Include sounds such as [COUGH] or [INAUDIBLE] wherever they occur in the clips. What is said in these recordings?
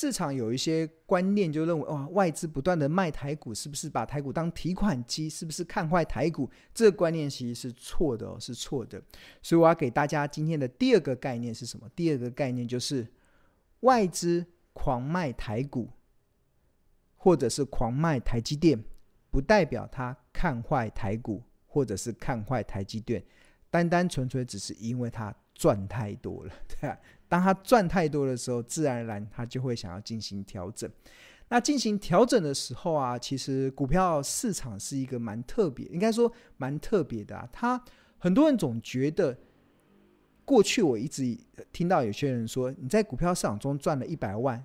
市场有一些观念，就认为哇，外资不断的卖台股，是不是把台股当提款机？是不是看坏台股？这个观念其实是错的哦，是错的。所以我要给大家今天的第二个概念是什么？第二个概念就是外资狂卖台股，或者是狂卖台积电，不代表他看坏台股，或者是看坏台积电，单单纯粹只是因为他赚太多了，[LAUGHS] 对吧？当他赚太多的时候，自然而然他就会想要进行调整。那进行调整的时候啊，其实股票市场是一个蛮特别，应该说蛮特别的啊。他很多人总觉得，过去我一直听到有些人说，你在股票市场中赚了一百万，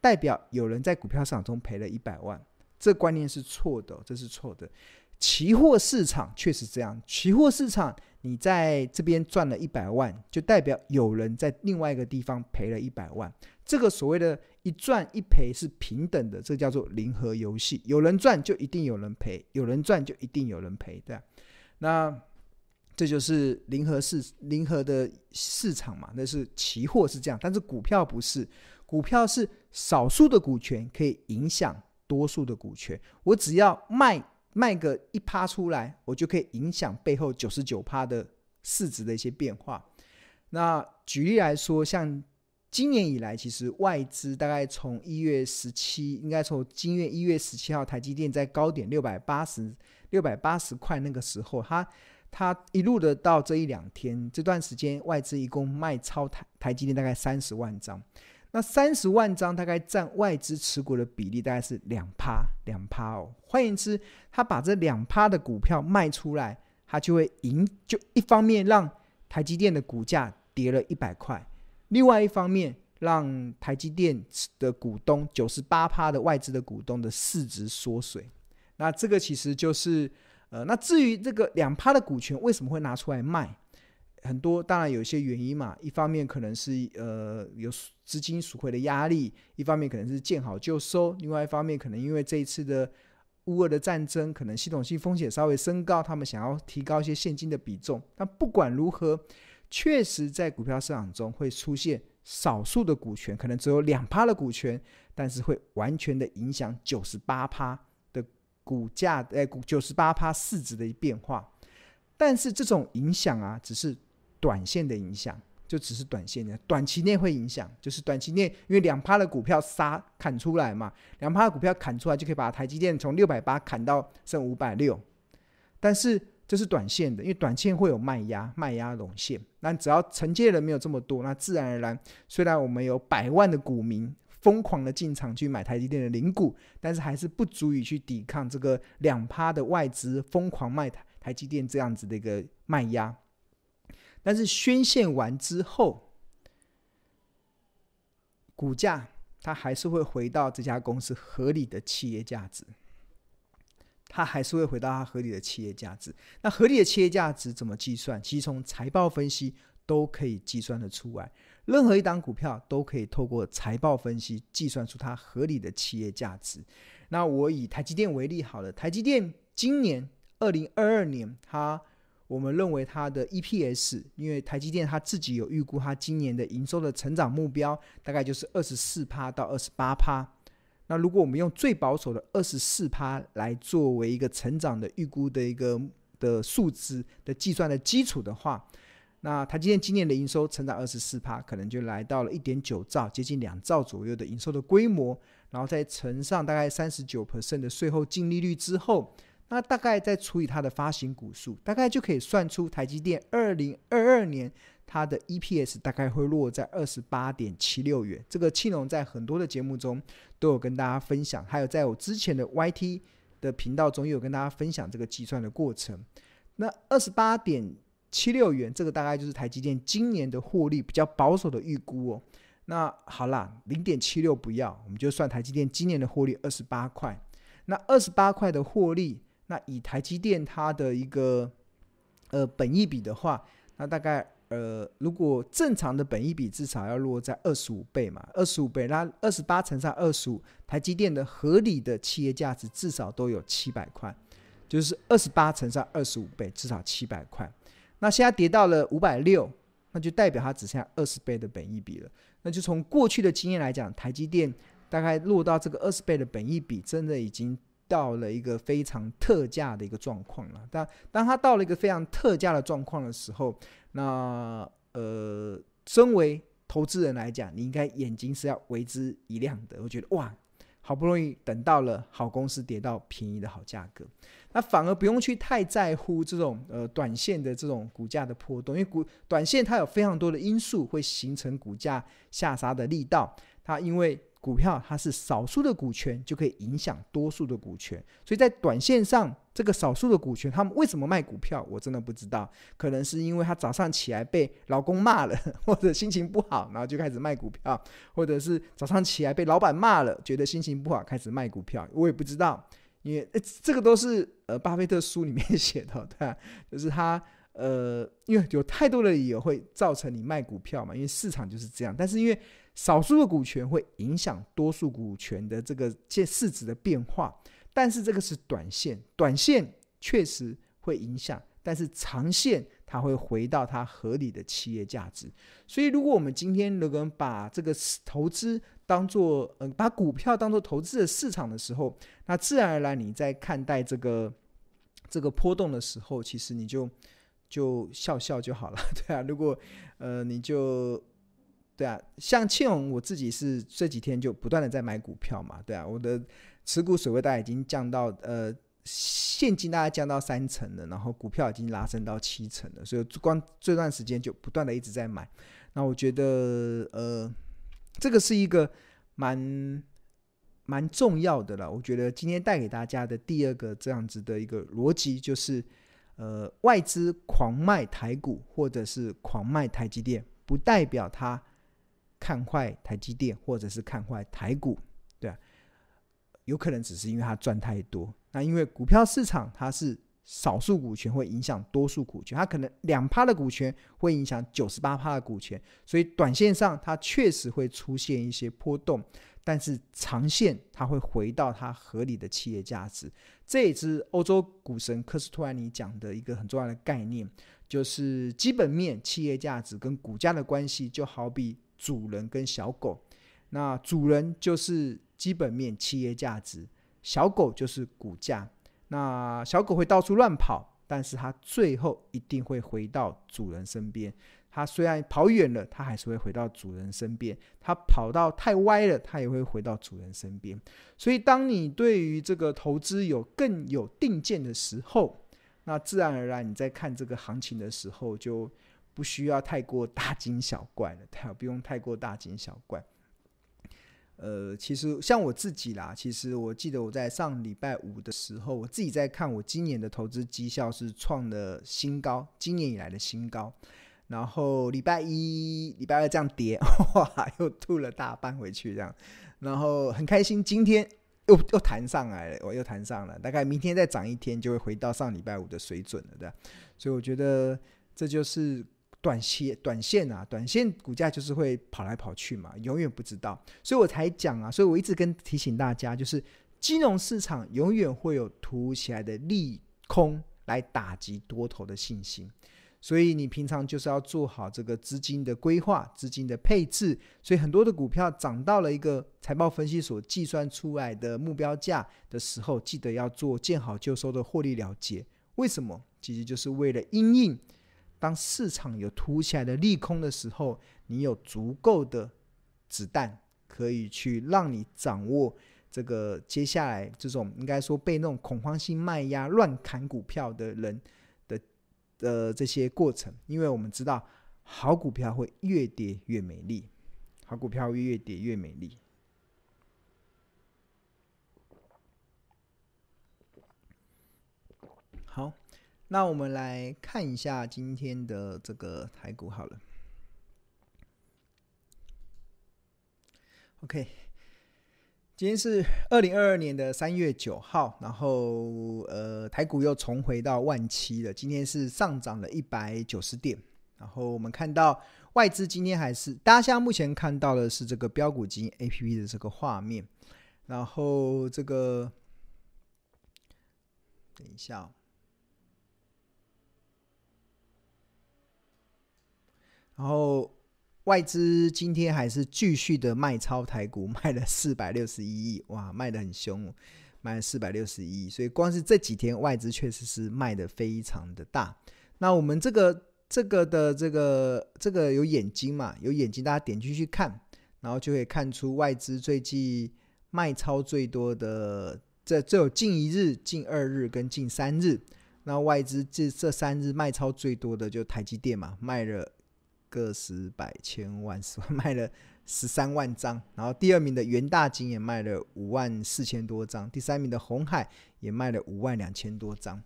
代表有人在股票市场中赔了一百万，这观念是错的，这是错的。期货市场确实这样，期货市场。你在这边赚了一百万，就代表有人在另外一个地方赔了一百万。这个所谓的一赚一赔是平等的，这叫做零和游戏。有人赚就一定有人赔，有人赚就一定有人赔，对吧？那这就是零和市零和的市场嘛。那是期货是这样，但是股票不是，股票是少数的股权可以影响多数的股权。我只要卖。卖个一趴出来，我就可以影响背后九十九趴的市值的一些变化。那举例来说，像今年以来，其实外资大概从一月十七，应该从今月一月十七号，台积电在高点六百八十六百八十块那个时候，它它一路的到这一两天这段时间，外资一共卖超台台积电大概三十万张。那三十万张大概占外资持股的比例大概是两趴，两趴哦。换言之，他把这两趴的股票卖出来，他就会赢。就一方面让台积电的股价跌了一百块，另外一方面让台积电的股东九十八趴的外资的股东的市值缩水。那这个其实就是呃，那至于这个两趴的股权为什么会拿出来卖？很多当然有一些原因嘛，一方面可能是呃有资金赎回的压力，一方面可能是见好就收，另外一方面可能因为这一次的乌俄的战争，可能系统性风险稍微升高，他们想要提高一些现金的比重。但不管如何，确实在股票市场中会出现少数的股权，可能只有两趴的股权，但是会完全的影响九十八趴的股价，哎，股九十八趴市值的变化。但是这种影响啊，只是。短线的影响就只是短线的，短期内会影响，就是短期内因为两趴的股票杀砍出来嘛，两趴的股票砍出来就可以把台积电从六百八砍到剩五百六，但是这是短线的，因为短线会有卖压，卖压涌现，那只要承接人没有这么多，那自然而然，虽然我们有百万的股民疯狂的进场去买台积电的零股，但是还是不足以去抵抗这个两趴的外资疯狂卖台台积电这样子的一个卖压。但是宣泄完之后，股价它还是会回到这家公司合理的企业价值，它还是会回到它合理的企业价值。那合理的企业价值怎么计算？其实从财报分析都可以计算得出来。任何一档股票都可以透过财报分析计算出它合理的企业价值。那我以台积电为例好了，台积电今年二零二二年它。我们认为它的 EPS，因为台积电它自己有预估，它今年的营收的成长目标大概就是二十四趴到二十八趴。那如果我们用最保守的二十四趴来作为一个成长的预估的一个的数字的计算的基础的话，那台积电今年的营收成长二十四趴，可能就来到了一点九兆，接近两兆左右的营收的规模，然后再乘上大概三十九%的税后净利率之后。那大概再除以它的发行股数，大概就可以算出台积电二零二二年它的 EPS 大概会落在二十八点七六元。这个庆隆在很多的节目中都有跟大家分享，还有在我之前的 YT 的频道中也有跟大家分享这个计算的过程。那二十八点七六元，这个大概就是台积电今年的获利比较保守的预估哦。那好啦，零点七六不要，我们就算台积电今年的获利二十八块。那二十八块的获利。那以台积电它的一个呃本益比的话，那大概呃如果正常的本益比至少要落在二十五倍嘛，二十五倍，那二十八乘上二十五，台积电的合理的企业价值至少都有七百块，就是二十八乘上二十五倍，至少七百块。那现在跌到了五百六，那就代表它只剩下二十倍的本益比了。那就从过去的经验来讲，台积电大概落到这个二十倍的本益比，真的已经到了一个非常特价的一个状况了。当当它到了一个非常特价的状况的时候，那呃，身为投资人来讲，你应该眼睛是要为之一亮的。我觉得哇，好不容易等到了好公司跌到便宜的好价格，那反而不用去太在乎这种呃短线的这种股价的波动，因为股短线它有非常多的因素会形成股价下杀的力道，它因为。股票它是少数的股权，就可以影响多数的股权，所以在短线上，这个少数的股权，他们为什么卖股票，我真的不知道。可能是因为他早上起来被老公骂了，或者心情不好，然后就开始卖股票，或者是早上起来被老板骂了，觉得心情不好，开始卖股票。我也不知道，因为这个都是呃巴菲特书里面写的，对啊，[LAUGHS] 就是他呃，因为有太多的理由会造成你卖股票嘛，因为市场就是这样。但是因为少数的股权会影响多数股权的这个借市值的变化，但是这个是短线，短线确实会影响，但是长线它会回到它合理的企业价值。所以，如果我们今天如果把这个投资当做呃把股票当做投资的市场的时候，那自然而然你在看待这个这个波动的时候，其实你就就笑笑就好了，[LAUGHS] 对啊。如果呃你就。对啊，像庆荣，我自己是这几天就不断的在买股票嘛，对啊，我的持股水位大概已经降到呃现金大概降到三成了，然后股票已经拉升到七成了，所以光这段时间就不断的一直在买。那我觉得呃这个是一个蛮蛮重要的了。我觉得今天带给大家的第二个这样子的一个逻辑就是，呃外资狂卖台股或者是狂卖台积电，不代表它。看坏台积电，或者是看坏台股，对啊，有可能只是因为它赚太多。那因为股票市场它是少数股权会影响多数股权，它可能两趴的股权会影响九十八趴的股权，所以短线上它确实会出现一些波动，但是长线它会回到它合理的企业价值。这也是欧洲股神科斯托兰尼讲的一个很重要的概念，就是基本面企业价值跟股价的关系，就好比。主人跟小狗，那主人就是基本面企业价值，小狗就是股价。那小狗会到处乱跑，但是它最后一定会回到主人身边。它虽然跑远了，它还是会回到主人身边。它跑到太歪了，它也会回到主人身边。所以，当你对于这个投资有更有定见的时候，那自然而然你在看这个行情的时候就。不需要太过大惊小怪了，太不用太过大惊小怪。呃，其实像我自己啦，其实我记得我在上礼拜五的时候，我自己在看我今年的投资绩效是创了新高，今年以来的新高。然后礼拜一、礼拜二这样跌，[LAUGHS] 哇，又吐了大半回去这样。然后很开心，今天又又弹上来了，我又弹上了，大概明天再涨一天就会回到上礼拜五的水准了，对。所以我觉得这就是。短期短线啊，短线股价就是会跑来跑去嘛，永远不知道，所以我才讲啊，所以我一直跟提醒大家，就是金融市场永远会有突如其来的利空来打击多头的信心，所以你平常就是要做好这个资金的规划、资金的配置。所以很多的股票涨到了一个财报分析所计算出来的目标价的时候，记得要做见好就收的获利了结。为什么？其实就是为了因应。当市场有凸起来的利空的时候，你有足够的子弹可以去让你掌握这个接下来这种应该说被那种恐慌性卖压乱砍股票的人的的这些过程，因为我们知道好股票会越跌越美丽，好股票越跌越美丽。好。那我们来看一下今天的这个台股好了。OK，今天是二零二二年的三月九号，然后呃台股又重回到万七了。今天是上涨了一百九十点，然后我们看到外资今天还是大家现在目前看到的是这个标股金 APP 的这个画面，然后这个等一下。然后外资今天还是继续的卖超台股，卖了四百六十一亿，哇，卖的很凶，卖了四百六十一亿，所以光是这几天外资确实是卖的非常的大。那我们这个这个的这个这个有眼睛嘛？有眼睛，大家点进去看，然后就可以看出外资最近卖超最多的，这这有近一日、近二日跟近三日。那外资这这三日卖超最多的就台积电嘛，卖了个十百千万十万，[LAUGHS] 卖了十三万张。然后第二名的元大金也卖了五万四千多张，第三名的红海也卖了五万两千多张，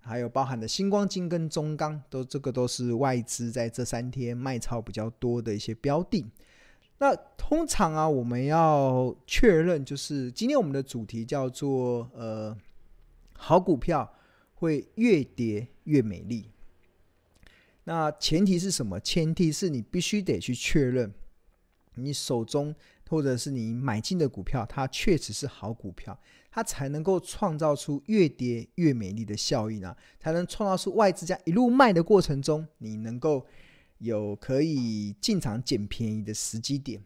还有包含的星光金跟中钢，都这个都是外资在这三天卖超比较多的一些标的。那通常啊，我们要确认，就是今天我们的主题叫做呃好股票。会越跌越美丽。那前提是什么？前提是你必须得去确认，你手中或者是你买进的股票，它确实是好股票，它才能够创造出越跌越美丽的效应啊，才能创造出外资家一路卖的过程中，你能够有可以进场捡便宜的时机点。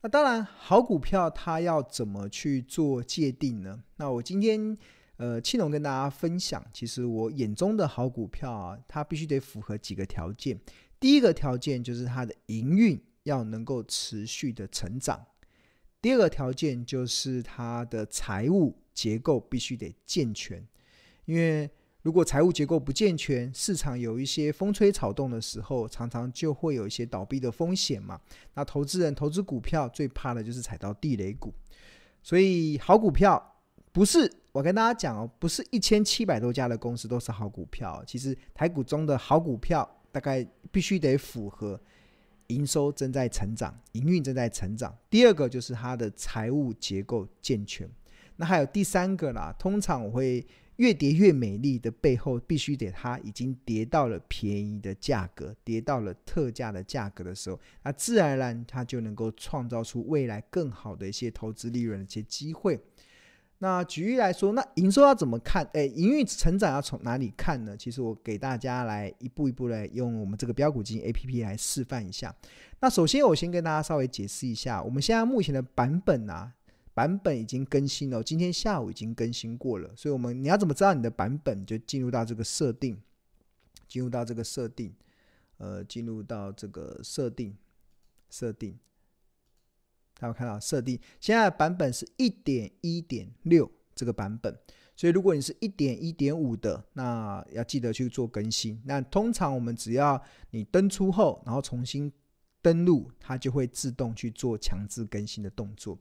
那当然，好股票它要怎么去做界定呢？那我今天。呃，庆龙跟大家分享，其实我眼中的好股票啊，它必须得符合几个条件。第一个条件就是它的营运要能够持续的成长；第二个条件就是它的财务结构必须得健全。因为如果财务结构不健全，市场有一些风吹草动的时候，常常就会有一些倒闭的风险嘛。那投资人投资股票最怕的就是踩到地雷股，所以好股票。不是，我跟大家讲哦，不是一千七百多家的公司都是好股票。其实台股中的好股票，大概必须得符合营收正在成长、营运正在成长。第二个就是它的财务结构健全。那还有第三个啦，通常我会越跌越美丽的背后，必须得它已经跌到了便宜的价格，跌到了特价的价格的时候，那自然而然它就能够创造出未来更好的一些投资利润的一些机会。那举例来说，那营收要怎么看？哎，营运成长要从哪里看呢？其实我给大家来一步一步来用我们这个标股基金 APP 来示范一下。那首先我先跟大家稍微解释一下，我们现在目前的版本啊，版本已经更新了，今天下午已经更新过了。所以，我们你要怎么知道你的版本？就进入到这个设定，进入到这个设定，呃，进入到这个设定，设定。大家看到设定，现在的版本是一点一点六这个版本，所以如果你是一点一点五的，那要记得去做更新。那通常我们只要你登出后，然后重新登录，它就会自动去做强制更新的动作。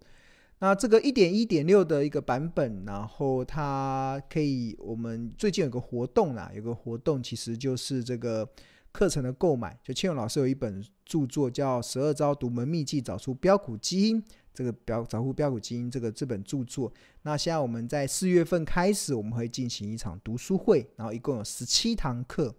那这个一点一点六的一个版本，然后它可以，我们最近有个活动啦，有个活动其实就是这个。课程的购买，就庆勇老师有一本著作叫《十二招独门秘技找出标股基因》，这个标找出标股基因这个这本著作。那现在我们在四月份开始，我们会进行一场读书会，然后一共有十七堂课，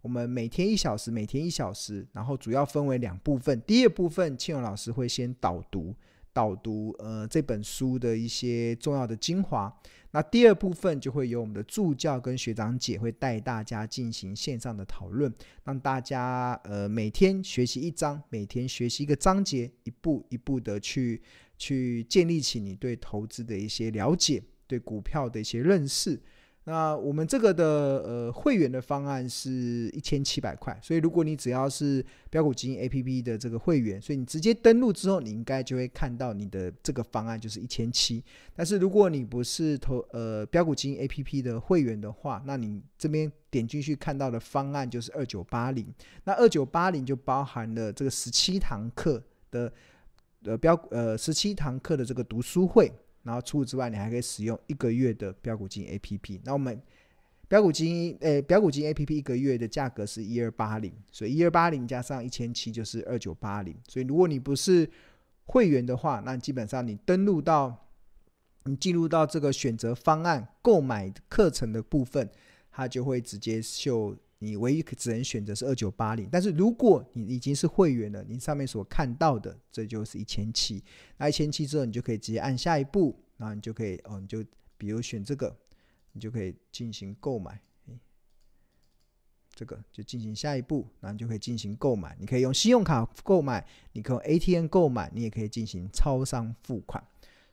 我们每天一小时，每天一小时，然后主要分为两部分。第一部分，庆勇老师会先导读。导读呃这本书的一些重要的精华，那第二部分就会由我们的助教跟学长姐会带大家进行线上的讨论，让大家呃每天学习一章，每天学习一个章节，一步一步的去去建立起你对投资的一些了解，对股票的一些认识。那我们这个的呃会员的方案是一千七百块，所以如果你只要是标股基金 APP 的这个会员，所以你直接登录之后，你应该就会看到你的这个方案就是一千七。但是如果你不是投呃标股基金 APP 的会员的话，那你这边点进去看到的方案就是二九八零。那二九八零就包含了这个十七堂课的呃标呃十七堂课的这个读书会。然后除此之外，你还可以使用一个月的标股金 A P P。那我们标股金诶，标股金 A P P 一个月的价格是一二八零，所以一二八零加上一千七就是二九八零。所以如果你不是会员的话，那基本上你登录到你进入到这个选择方案购买课程的部分，它就会直接秀。你唯一只能选择是二九八零，但是如果你已经是会员了，你上面所看到的这就是一千七。那一千七之后，你就可以直接按下一步，然后你就可以哦，你就比如选这个，你就可以进行购买。这个就进行下一步，然后你就可以进行购买。你可以用信用卡购买，你可以用 ATM 购买，你也可以进行超商付款。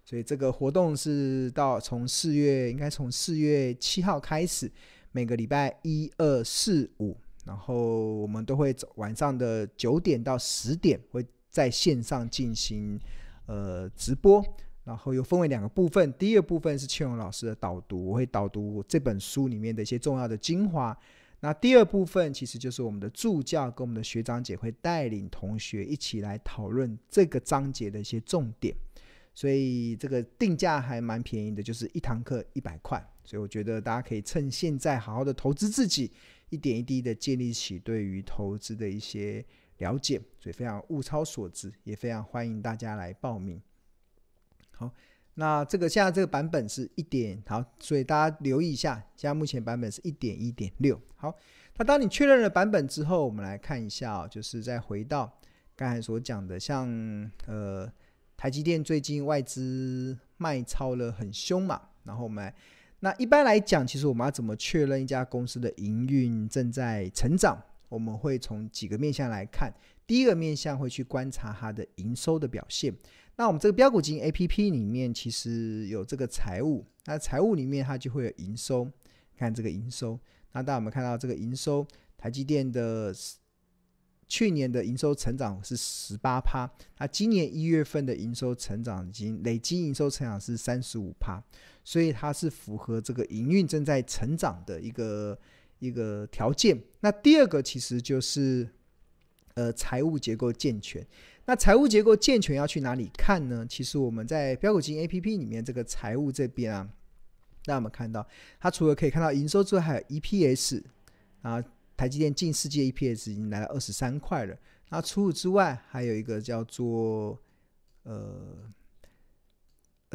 所以这个活动是到从四月，应该从四月七号开始，每个礼拜一、二、四、五，然后我们都会晚上的九点到十点会在线上进行呃直播，然后又分为两个部分。第一个部分是庆荣老师的导读，我会导读这本书里面的一些重要的精华。那第二部分其实就是我们的助教跟我们的学长姐会带领同学一起来讨论这个章节的一些重点。所以这个定价还蛮便宜的，就是一堂课一百块。所以我觉得大家可以趁现在好好的投资自己，一点一滴的建立起对于投资的一些了解。所以非常物超所值，也非常欢迎大家来报名。好，那这个现在这个版本是一点好，所以大家留意一下，现在目前版本是一点一点六。好，那当你确认了版本之后，我们来看一下，就是再回到刚才所讲的，像呃。台积电最近外资卖超了很凶嘛，然后我们，那一般来讲，其实我们要怎么确认一家公司的营运正在成长？我们会从几个面向来看。第一个面向会去观察它的营收的表现。那我们这个标股金 APP 里面其实有这个财务，那财务里面它就会有营收，看这个营收。那大家有没有看到这个营收？台积电的。去年的营收成长是十八趴，那今年一月份的营收成长已经累计营收成长是三十五趴，所以它是符合这个营运正在成长的一个一个条件。那第二个其实就是呃财务结构健全。那财务结构健全要去哪里看呢？其实我们在标股金 APP 里面这个财务这边啊，那我们看到它除了可以看到营收之外，还有 EPS 啊。台积电近世界 EPS 已经来到二十三块了。那除此之外，还有一个叫做呃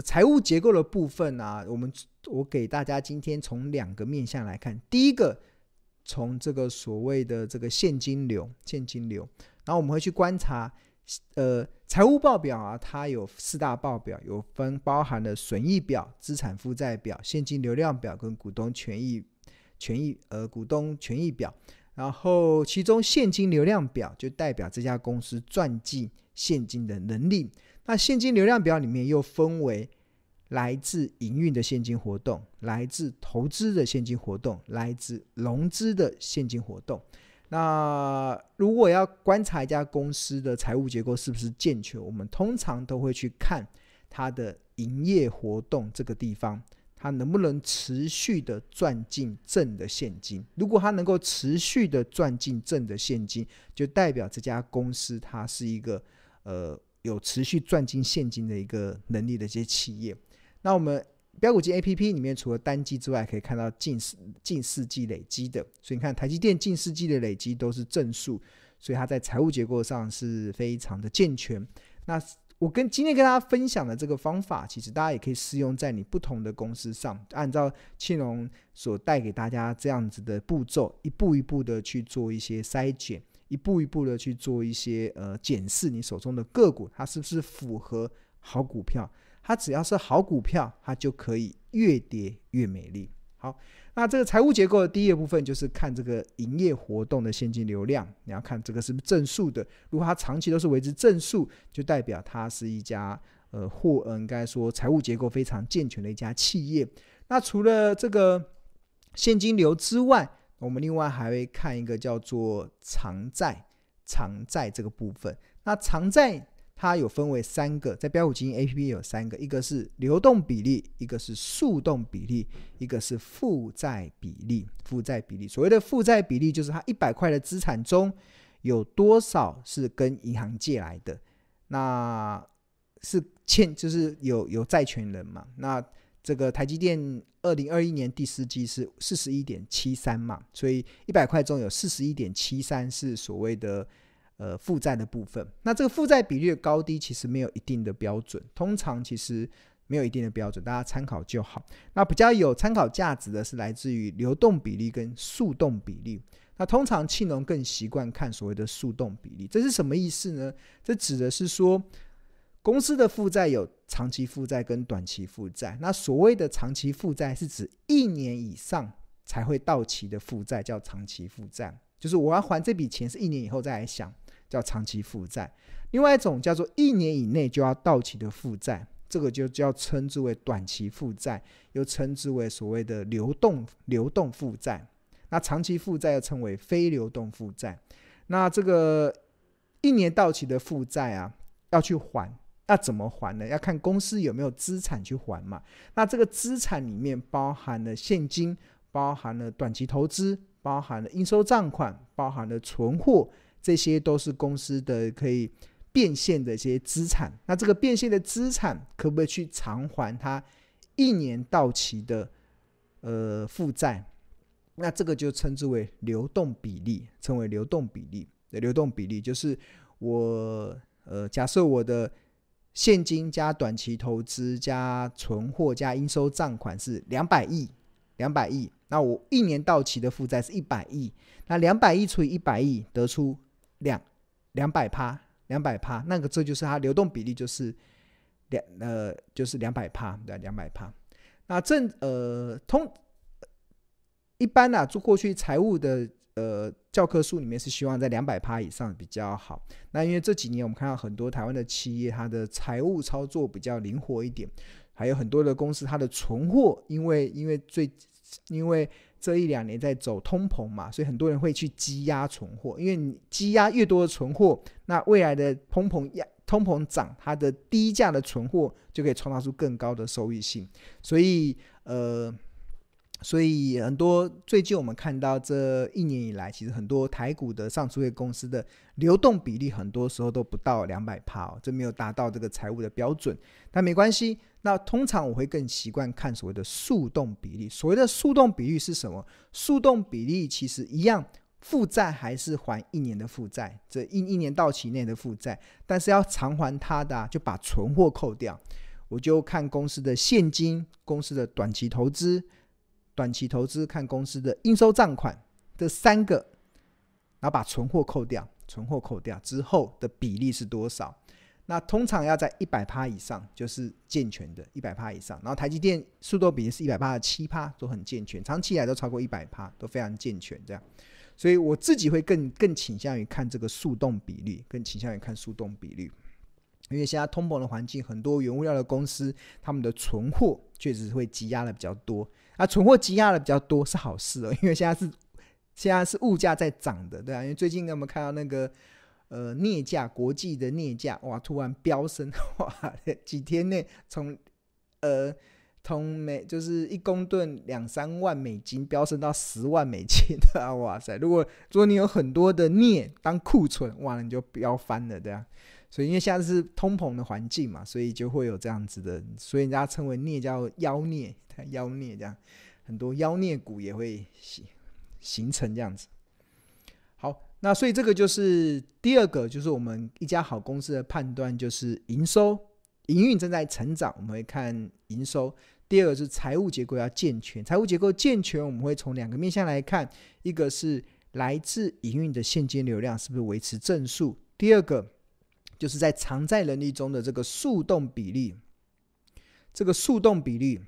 财务结构的部分啊。我们我给大家今天从两个面向来看。第一个，从这个所谓的这个现金流，现金流。然后我们会去观察，呃，财务报表啊，它有四大报表，有分包含了损益表、资产负债表、现金流量表跟股东权益。权益呃，股东权益表，然后其中现金流量表就代表这家公司赚进现金的能力。那现金流量表里面又分为来自营运的现金活动、来自投资的现金活动、来自融资的现金活动。那如果要观察一家公司的财务结构是不是健全，我们通常都会去看它的营业活动这个地方。它能不能持续的赚进正的现金？如果它能够持续的赚进正的现金，就代表这家公司它是一个呃有持续赚进现金的一个能力的一些企业。那我们标股金 APP 里面除了单季之外，可以看到近近四季累积的，所以你看台积电近四季的累积都是正数，所以它在财务结构上是非常的健全。那我跟今天跟大家分享的这个方法，其实大家也可以适用在你不同的公司上，按照庆隆所带给大家这样子的步骤，一步一步的去做一些筛检，一步一步的去做一些呃检视你手中的个股，它是不是符合好股票？它只要是好股票，它就可以越跌越美丽。好。那这个财务结构的第一个部分就是看这个营业活动的现金流量，你要看这个是不是正数的。如果它长期都是维持正数，就代表它是一家呃或呃应该说财务结构非常健全的一家企业。那除了这个现金流之外，我们另外还会看一个叫做偿债，偿债这个部分。那偿债。它有分为三个，在标普基金 APP 有三个，一个是流动比例，一个是速动比例，一个是负债比例。负债比例，所谓的负债比例，就是它一百块的资产中有多少是跟银行借来的，那是欠，就是有有债权人嘛。那这个台积电二零二一年第四季是四十一点七三嘛，所以一百块中有四十一点七三是所谓的。呃，负债的部分，那这个负债比率的高低其实没有一定的标准，通常其实没有一定的标准，大家参考就好。那比较有参考价值的是来自于流动比例跟速动比例。那通常庆农更习惯看所谓的速动比例，这是什么意思呢？这指的是说公司的负债有长期负债跟短期负债。那所谓的长期负债是指一年以上才会到期的负债叫长期负债，就是我要还这笔钱是一年以后再来想，叫长期负债。另外一种叫做一年以内就要到期的负债，这个就叫称之为短期负债，又称之为所谓的流动流动负债。那长期负债又称为非流动负债。那这个一年到期的负债啊，要去还，要怎么还呢？要看公司有没有资产去还嘛。那这个资产里面包含了现金，包含了短期投资，包含了应收账款，包含了存货，这些都是公司的可以变现的一些资产。那这个变现的资产可不可以去偿还它一年到期的呃负债？那这个就称之为流动比例，称为流动比例流动比例，就是我呃假设我的现金加短期投资加存货加应收账款是两百亿，两百亿。那我一年到期的负债是一百亿，那两百亿除以一百亿得出两两百趴，两百趴，那个这就是它流动比例，就是两呃就是两百趴，对，两百趴。那正呃通一般呢、啊，做过去财务的呃教科书里面是希望在两百趴以上比较好。那因为这几年我们看到很多台湾的企业，它的财务操作比较灵活一点，还有很多的公司它的存货，因为因为最因为这一两年在走通膨嘛，所以很多人会去积压存货。因为你积压越多的存货，那未来的通膨压通膨涨，它的低价的存货就可以创造出更高的收益性。所以呃，所以很多最近我们看到这一年以来，其实很多台股的上市公司的流动比例，很多时候都不到两百趴哦，这没有达到这个财务的标准。但没关系。那通常我会更习惯看所谓的速动比例。所谓的速动比例是什么？速动比例其实一样，负债还是还一年的负债，这一一年到期内的负债，但是要偿还它的，就把存货扣掉。我就看公司的现金、公司的短期投资、短期投资看公司的应收账款这三个，然后把存货扣掉，存货扣掉之后的比例是多少？那通常要在一百趴以上，就是健全的，一百趴以上。然后台积电速动比例是一百趴的七趴，都很健全，长期以来都超过一百趴，都非常健全。这样，所以我自己会更更倾向于看这个速动比例，更倾向于看速动比例，因为现在通膨的环境，很多原物料的公司，他们的存货确实会积压的比较多。啊，存货积压的比较多是好事哦，因为现在是现在是物价在涨的，对啊，因为最近我们看到那个。呃，镍价国际的镍价哇，突然飙升哇，几天内从呃从每就是一公吨两三万美金飙升到十万美金的 [LAUGHS] 啊，哇塞！如果如果你有很多的镍当库存，哇，你就飙翻了对啊。所以因为现在是通膨的环境嘛，所以就会有这样子的，所以人家称为镍叫妖镍，妖镍这样，很多妖镍股也会形形成这样子。好。那所以这个就是第二个，就是我们一家好公司的判断，就是营收、营运正在成长，我们会看营收。第二个是财务结构要健全，财务结构健全，我们会从两个面向来看，一个是来自营运的现金流量是不是维持正数，第二个就是在偿债能力中的这个速动比例，这个速动比例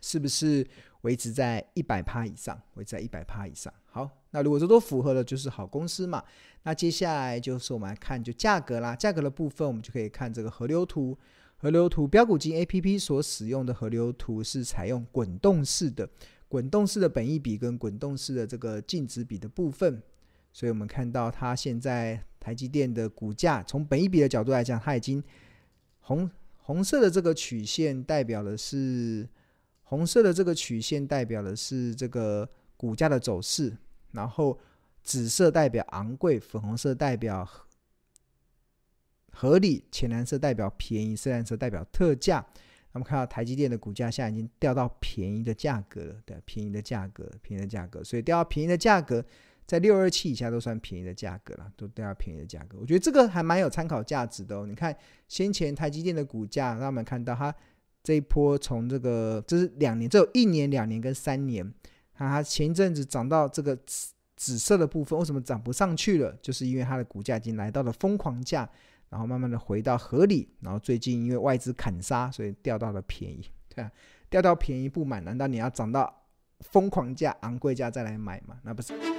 是不是维持在一百趴以上，维持在一百趴以上。好，那如果这都符合了，就是好公司嘛。那接下来就是我们来看就价格啦，价格的部分我们就可以看这个河流图。河流图标股金 APP 所使用的河流图是采用滚动式的，滚动式的本益比跟滚动式的这个净值比的部分。所以我们看到它现在台积电的股价，从本益比的角度来讲，它已经红红色的这个曲线代表的是红色的这个曲线代表的是这个股价的走势。然后紫色代表昂贵，粉红色代表合理，浅蓝色代表便宜，深蓝色代表特价。那么看到台积电的股价现在已经掉到便宜的价格了，对，便宜的价格，便宜的价格，所以掉到便宜的价格，在六二七以下都算便宜的价格了，都都要便宜的价格。我觉得这个还蛮有参考价值的哦。你看先前台积电的股价，让我们看到它这一波从这个，这是两年，只有一年、两年跟三年。它前一阵子涨到这个紫紫色的部分，为什么涨不上去了？就是因为它的股价已经来到了疯狂价，然后慢慢的回到合理，然后最近因为外资砍杀，所以掉到了便宜，对啊，掉到便宜不买，难道你要涨到疯狂价、昂贵价再来买吗？那不是。